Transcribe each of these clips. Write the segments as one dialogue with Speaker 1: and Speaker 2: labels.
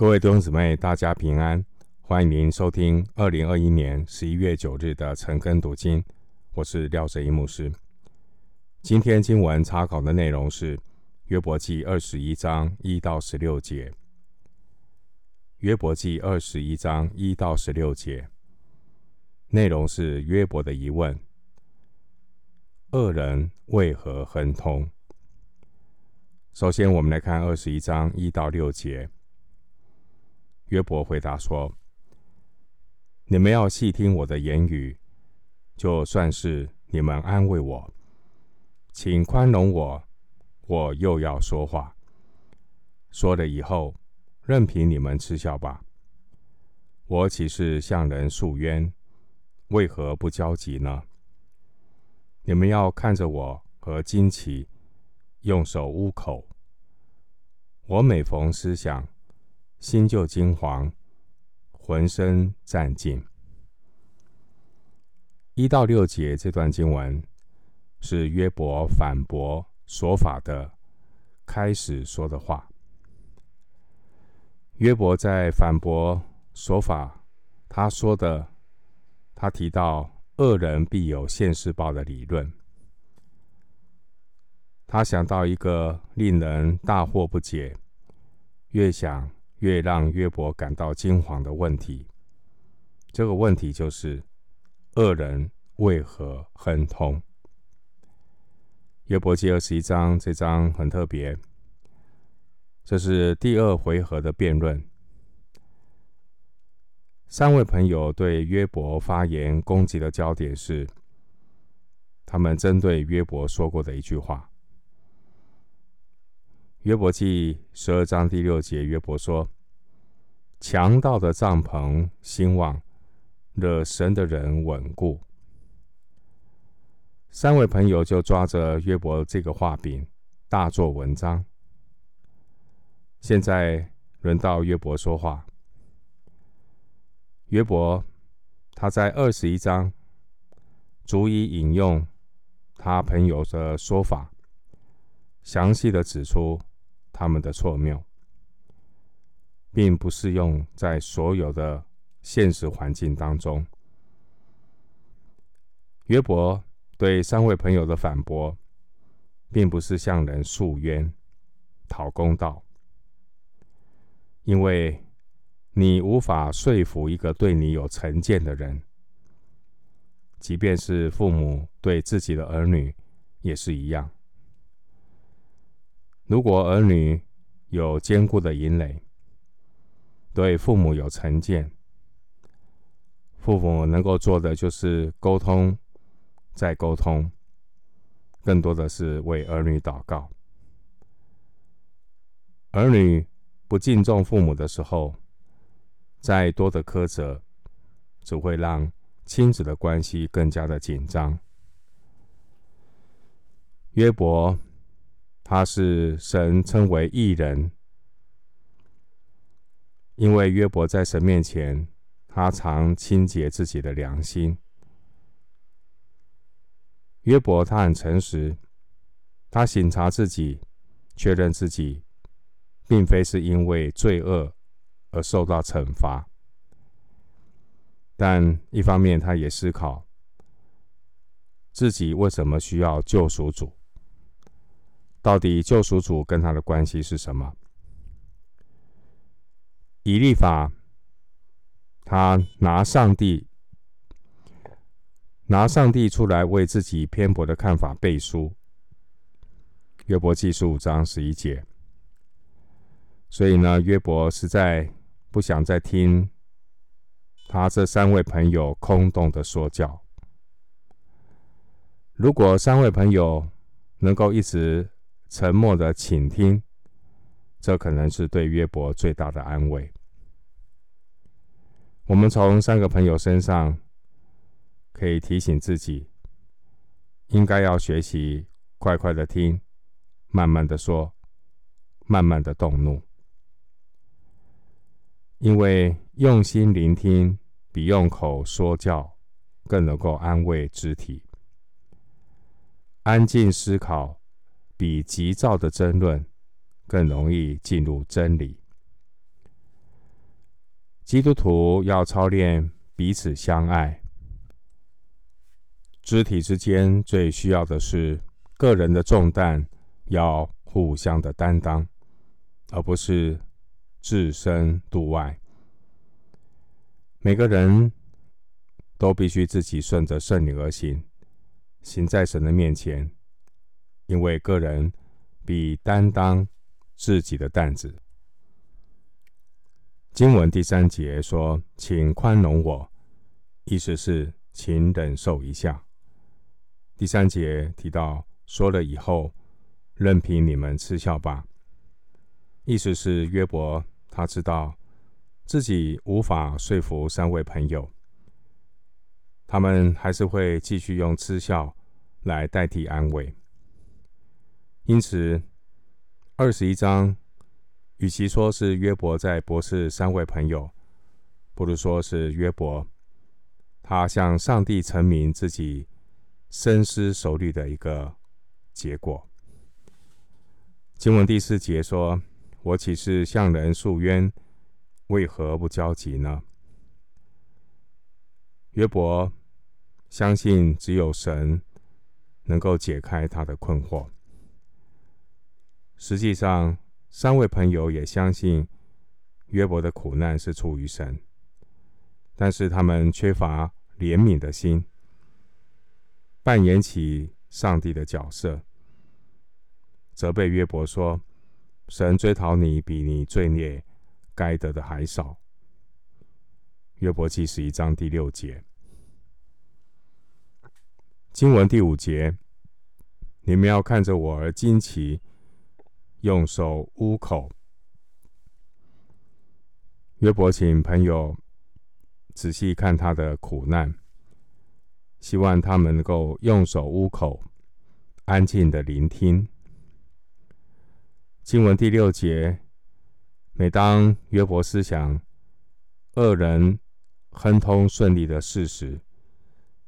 Speaker 1: 各位弟兄姊妹，大家平安！欢迎您收听二零二一年十一月九日的晨更读经，我是廖哲一牧师。今天经文查考的内容是约伯记二十一章一到十六节。约伯记二十一章一到十六节，内容是约伯的疑问：恶人为何亨通？首先，我们来看二十一章一到六节。约伯回答说：“你们要细听我的言语，就算是你们安慰我，请宽容我，我又要说话。说了以后，任凭你们嗤笑吧。我岂是向人诉冤？为何不焦急呢？你们要看着我和惊奇，用手捂口。我每逢思想。”心就惊惶，浑身战尽。一到六节这段经文是约伯反驳说法的开始说的话。约伯在反驳说法，他说的，他提到恶人必有现世报的理论。他想到一个令人大惑不解，越想。越让约伯感到惊惶的问题，这个问题就是：恶人为何亨通？约伯记二十一章这章很特别，这是第二回合的辩论。三位朋友对约伯发言攻击的焦点是，他们针对约伯说过的一句话。约伯记十二章第六节，约伯说：“强盗的帐篷兴旺，惹神的人稳固。”三位朋友就抓着约伯这个话柄，大做文章。现在轮到约伯说话。约伯他在二十一章逐一引用他朋友的说法，详细的指出。他们的错谬，并不适用在所有的现实环境当中。约伯对三位朋友的反驳，并不是向人诉冤、讨公道，因为你无法说服一个对你有成见的人，即便是父母对自己的儿女也是一样。如果儿女有坚固的营垒，对父母有成见，父母能够做的就是沟通，再沟通，更多的是为儿女祷告。儿女不敬重父母的时候，再多的苛责，只会让亲子的关系更加的紧张。约伯。他是神称为义人，因为约伯在神面前，他常清洁自己的良心。约伯他很诚实，他省察自己，确认自己并非是因为罪恶而受到惩罚，但一方面他也思考自己为什么需要救赎主。到底救赎主跟他的关系是什么？以利法，他拿上帝拿上帝出来为自己偏颇的看法背书。约伯记十五章十一节。所以呢，约伯实在不想再听他这三位朋友空洞的说教。如果三位朋友能够一直沉默的倾听，这可能是对约伯最大的安慰。我们从三个朋友身上可以提醒自己，应该要学习快快的听，慢慢的说，慢慢的动怒，因为用心聆听比用口说教更能够安慰肢体，安静思考。比急躁的争论更容易进入真理。基督徒要操练彼此相爱。肢体之间最需要的是个人的重担要互相的担当，而不是置身度外。每个人都必须自己顺着圣灵而行，行在神的面前，因为个人比担当自己的担子。经文第三节说：“请宽容我”，意思是请忍受一下。第三节提到说了以后，任凭你们嗤笑吧，意思是约伯他知道自己无法说服三位朋友，他们还是会继续用嗤笑来代替安慰。因此，二十一章。与其说是约伯在博士三位朋友，不如说是约伯他向上帝陈明自己深思熟虑的一个结果。经文第四节说：“我岂是向人诉冤，为何不焦急呢？”约伯相信只有神能够解开他的困惑。实际上，三位朋友也相信约伯的苦难是出于神，但是他们缺乏怜悯的心，扮演起上帝的角色，责备约伯说：“神追讨你比你罪孽该得的还少。”约伯记十一章第六节，经文第五节，你们要看着我而惊奇。用手捂口。约伯请朋友仔细看他的苦难，希望他们能够用手捂口，安静的聆听。经文第六节，每当约伯思想恶人亨通顺利的事时，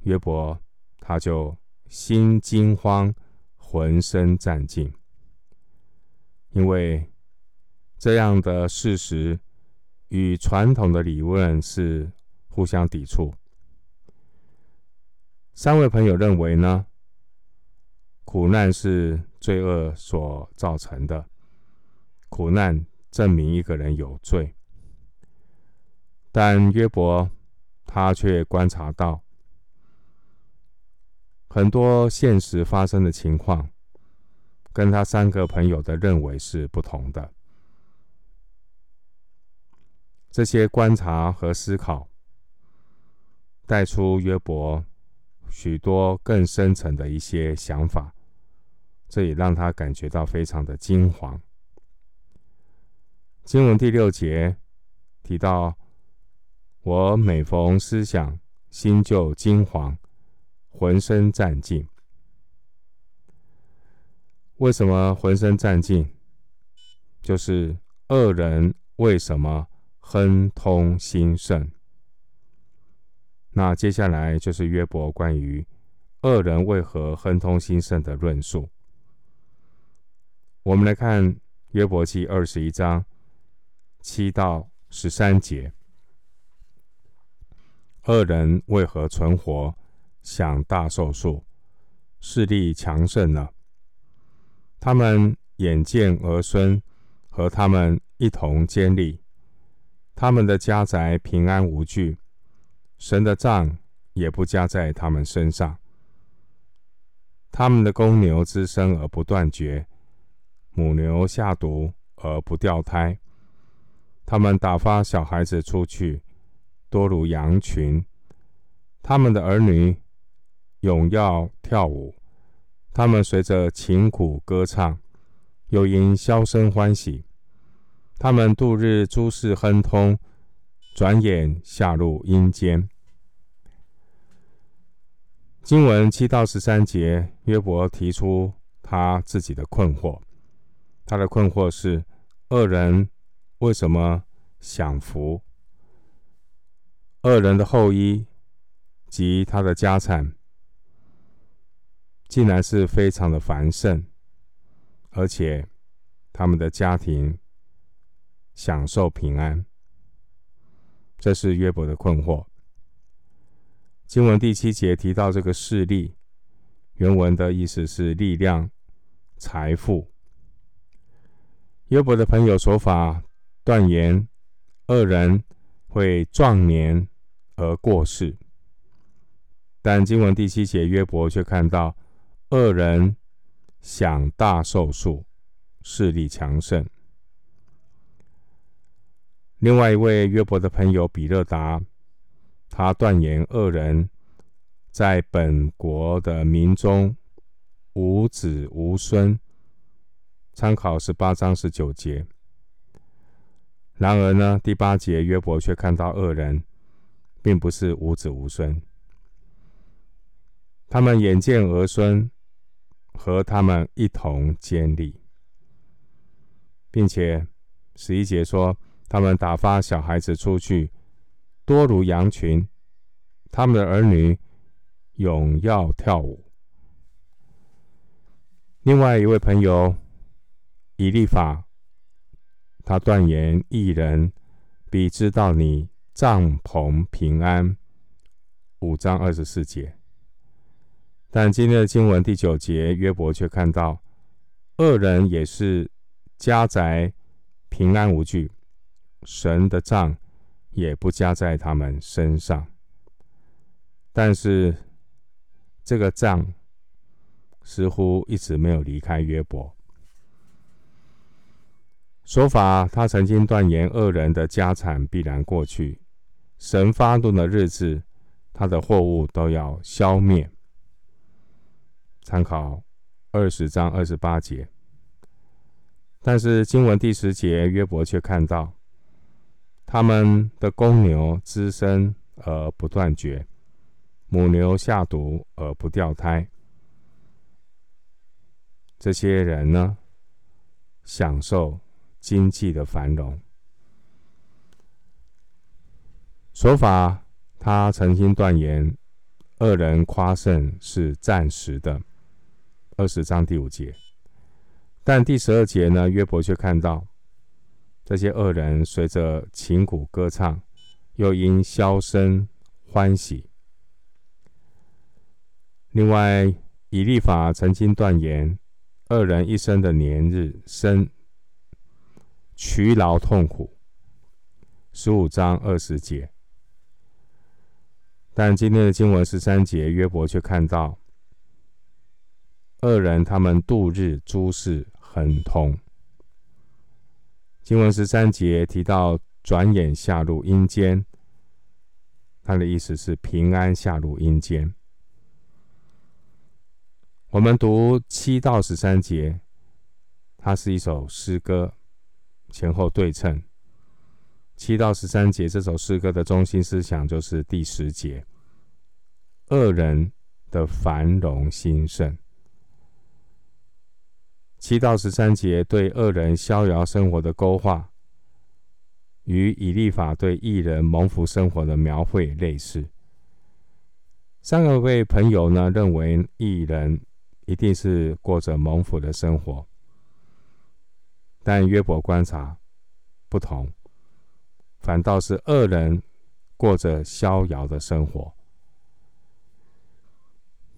Speaker 1: 约伯他就心惊慌，浑身战兢。因为这样的事实与传统的理论是互相抵触。三位朋友认为呢，苦难是罪恶所造成的，苦难证明一个人有罪。但约伯他却观察到很多现实发生的情况。跟他三个朋友的认为是不同的。这些观察和思考带出约伯许多更深层的一些想法，这也让他感觉到非常的惊惶。经文第六节提到：“我每逢思想，心就惊惶，浑身战兢。”为什么浑身战兢？就是恶人为什么亨通兴盛？那接下来就是约伯关于恶人为何亨通兴盛的论述。我们来看约伯记二十一章七到十三节：恶人为何存活，享大寿数，势力强盛呢？他们眼见儿孙和他们一同坚立，他们的家宅平安无惧，神的杖也不加在他们身上。他们的公牛滋生而不断绝，母牛下犊而不掉胎。他们打发小孩子出去，多如羊群。他们的儿女踊跃跳舞。他们随着琴鼓歌唱，又因箫声欢喜。他们度日诸事亨通，转眼下入阴间。经文七到十三节，约伯提出他自己的困惑。他的困惑是：恶人为什么享福？恶人的后裔及他的家产。竟然是非常的繁盛，而且他们的家庭享受平安。这是约伯的困惑。经文第七节提到这个势力，原文的意思是力量、财富。约伯的朋友说法断言，恶人会壮年而过世，但经文第七节约伯却看到恶人享大寿数，势力强盛。另外一位约伯的朋友比勒达。他断言恶人在本国的民中无子无孙，参考十八章十九节。然而呢，第八节约伯却看到恶人并不是无子无孙，他们眼见儿孙和他们一同建立，并且十一节说他们打发小孩子出去。多如羊群，他们的儿女踊跃跳舞。另外一位朋友以利法，他断言一人必知道你帐篷平安。五章二十四节。但今天的经文第九节，约伯却看到恶人也是家宅平安无惧，神的账。也不加在他们身上，但是这个账似乎一直没有离开约伯。说法他曾经断言恶人的家产必然过去，神发怒的日子，他的货物都要消灭。参考二十章二十八节，但是经文第十节，约伯却看到。他们的公牛滋生而不断绝，母牛下犊而不掉胎。这些人呢，享受经济的繁荣。说法他曾经断言，恶人夸胜是暂时的。二十章第五节，但第十二节呢，约伯却看到。这些恶人随着琴鼓歌唱，又因箫声欢喜。另外，以立法曾经断言，恶人一生的年日生劬劳痛苦。十五章二十节。但今天的经文十三节，约伯却看到恶人他们度日诸事亨通。经文十三节提到转眼下入阴间，他的意思是平安下入阴间。我们读七到十三节，它是一首诗歌，前后对称。七到十三节这首诗歌的中心思想就是第十节，恶人的繁荣兴盛。七到十三节对恶人逍遥生活的勾画，与以利法对义人蒙福生活的描绘类似。三个位朋友呢，认为义人一定是过着蒙福的生活，但约伯观察不同，反倒是恶人过着逍遥的生活。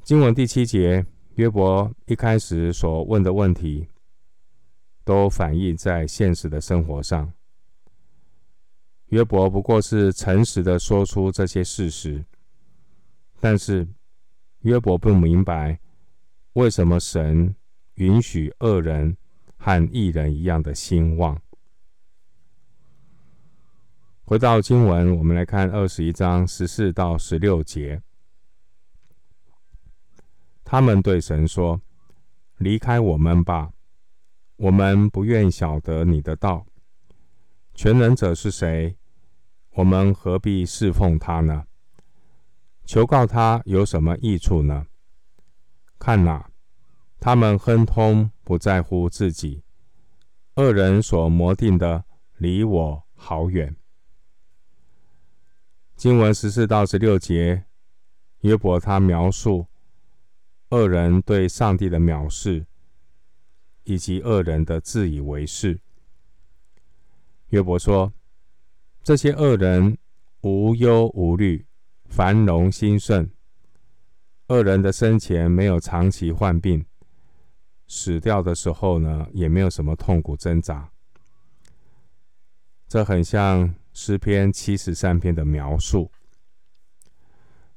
Speaker 1: 经文第七节。约伯一开始所问的问题，都反映在现实的生活上。约伯不过是诚实的说出这些事实，但是约伯不明白为什么神允许恶人和异人一样的兴旺。回到经文，我们来看二十一章十四到十六节。他们对神说：“离开我们吧，我们不愿晓得你的道。全能者是谁？我们何必侍奉他呢？求告他有什么益处呢？看哪，他们亨通不在乎自己，恶人所谋定的离我好远。”经文十四到十六节，约伯他描述。恶人对上帝的藐视，以及恶人的自以为是。约伯说：“这些恶人无忧无虑，繁荣兴盛。恶人的生前没有长期患病，死掉的时候呢，也没有什么痛苦挣扎。这很像诗篇七十三篇的描述。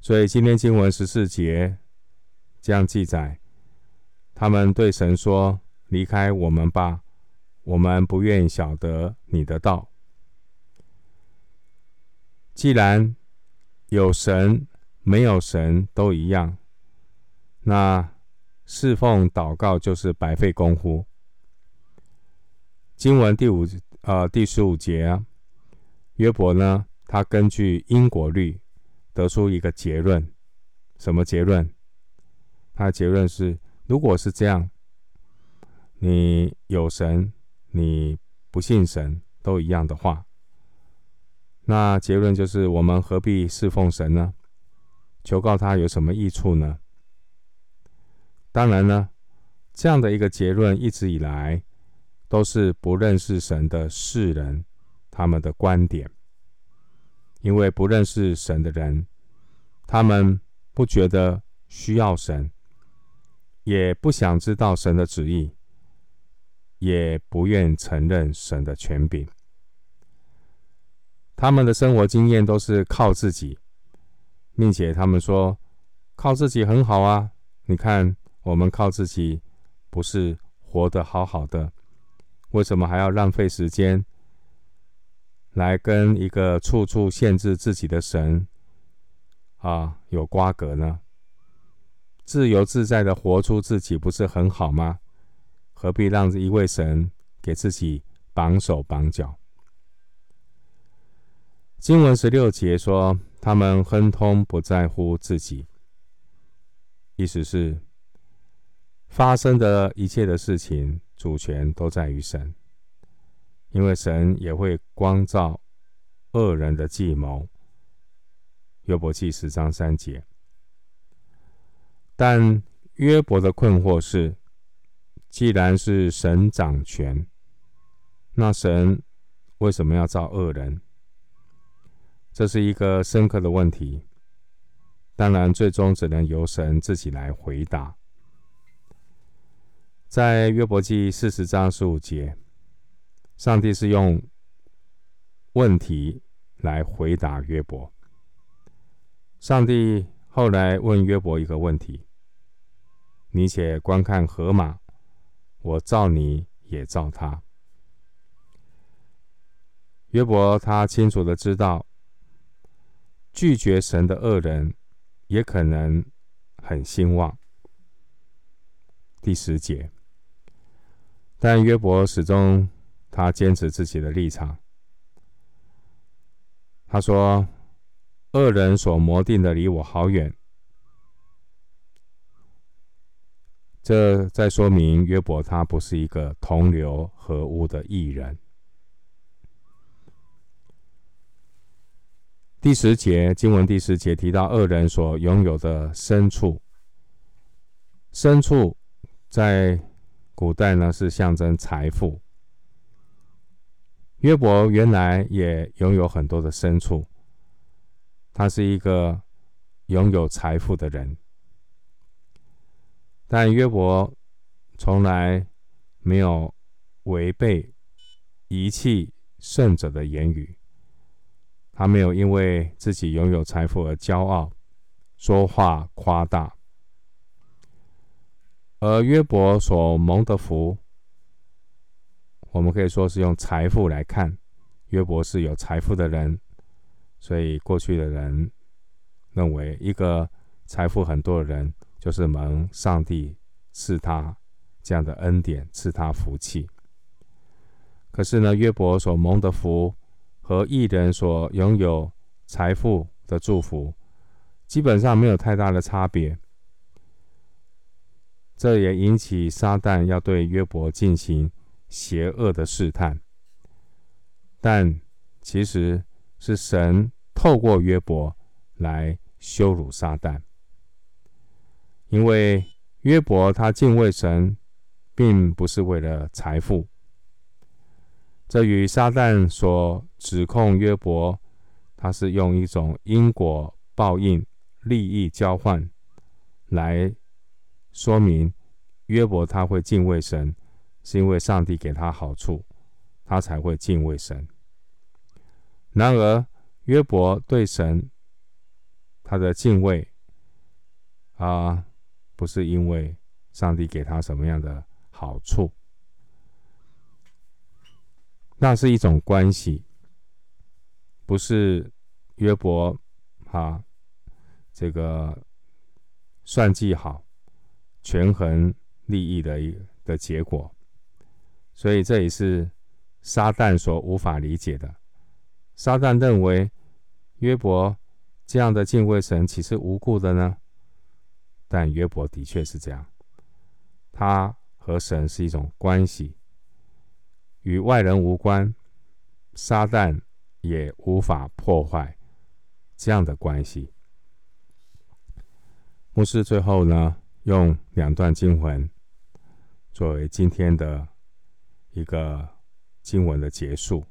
Speaker 1: 所以今天经文十四节这样记载：他们对神说：“离开我们吧，我们不愿晓得你的道。”既然有神，没有神都一样。那侍奉祷告就是白费功夫。经文第五呃第十五节啊，约伯呢，他根据因果律得出一个结论，什么结论？他的结论是：如果是这样，你有神，你不信神，都一样的话，那结论就是我们何必侍奉神呢？求告他有什么益处呢？当然呢，这样的一个结论一直以来都是不认识神的世人他们的观点，因为不认识神的人，他们不觉得需要神，也不想知道神的旨意，也不愿承认神的权柄。他们的生活经验都是靠自己，并且他们说靠自己很好啊，你看。我们靠自己，不是活得好好的，为什么还要浪费时间来跟一个处处限制自己的神啊有瓜葛呢？自由自在的活出自己，不是很好吗？何必让一位神给自己绑手绑脚？经文十六节说，他们亨通不在乎自己，意思是。发生的一切的事情，主权都在于神，因为神也会光照恶人的计谋。约伯记十章三节。但约伯的困惑是：既然是神掌权，那神为什么要造恶人？这是一个深刻的问题。当然，最终只能由神自己来回答。在约伯记四十章十五节，上帝是用问题来回答约伯。上帝后来问约伯一个问题：“你且观看河马，我造你也造他。”约伯他清楚的知道，拒绝神的恶人也可能很兴旺。第十节。但约伯始终，他坚持自己的立场。他说：“恶人所谋定的离我好远。”这在说明约伯他不是一个同流合污的艺人。第十节经文第十节提到恶人所拥有的牲畜，牲畜在。古代呢，是象征财富。约伯原来也拥有很多的牲畜，他是一个拥有财富的人。但约伯从来没有违背遗弃圣者的言语，他没有因为自己拥有财富而骄傲，说话夸大。而约伯所蒙的福，我们可以说是用财富来看，约伯是有财富的人，所以过去的人认为一个财富很多的人就是蒙上帝赐他这样的恩典，赐他福气。可是呢，约伯所蒙的福和义人所拥有财富的祝福，基本上没有太大的差别。这也引起撒旦要对约伯进行邪恶的试探，但其实是神透过约伯来羞辱撒旦，因为约伯他敬畏神，并不是为了财富。这与撒旦所指控约伯他是用一种因果报应、利益交换来说明约伯他会敬畏神，是因为上帝给他好处，他才会敬畏神。然而，约伯对神他的敬畏啊，不是因为上帝给他什么样的好处，那是一种关系。不是约伯，哈，这个算计好、权衡利益的一的结果，所以这也是撒旦所无法理解的。撒旦认为约伯这样的敬畏神岂是无故的呢？但约伯的确是这样，他和神是一种关系，与外人无关。撒旦。也无法破坏这样的关系。牧师最后呢，用两段经文作为今天的一个经文的结束。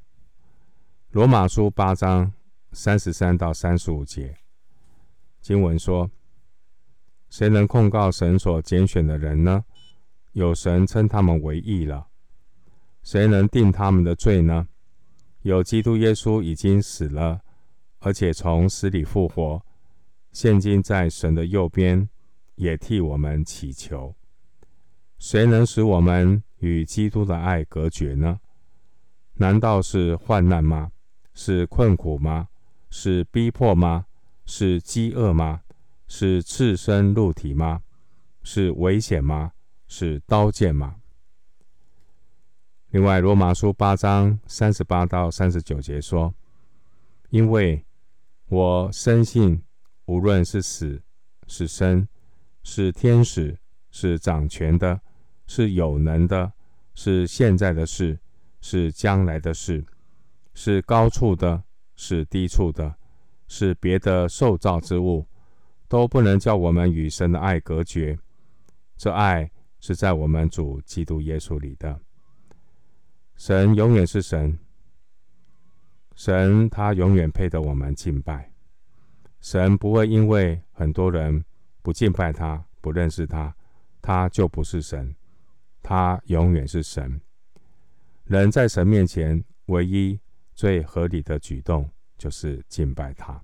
Speaker 1: 罗马书八章三十三到三十五节经文说：“谁能控告神所拣选的人呢？有神称他们为义了。谁能定他们的罪呢？”有基督耶稣已经死了，而且从死里复活，现今在神的右边，也替我们祈求。谁能使我们与基督的爱隔绝呢？难道是患难吗？是困苦吗？是逼迫吗？是饥饿吗？是赤身露体吗？是危险吗？是刀剑吗？另外，《罗马书》八章三十八到三十九节说：“因为我深信，无论是死是生，是天使，是掌权的，是有能的，是现在的事，是将来的事，是高处的，是低处的，是别的受造之物，都不能叫我们与神的爱隔绝。这爱是在我们主基督耶稣里的。”神永远是神，神他永远配得我们敬拜。神不会因为很多人不敬拜他、不认识他，他就不是神。他永远是神。人在神面前唯一最合理的举动就是敬拜他。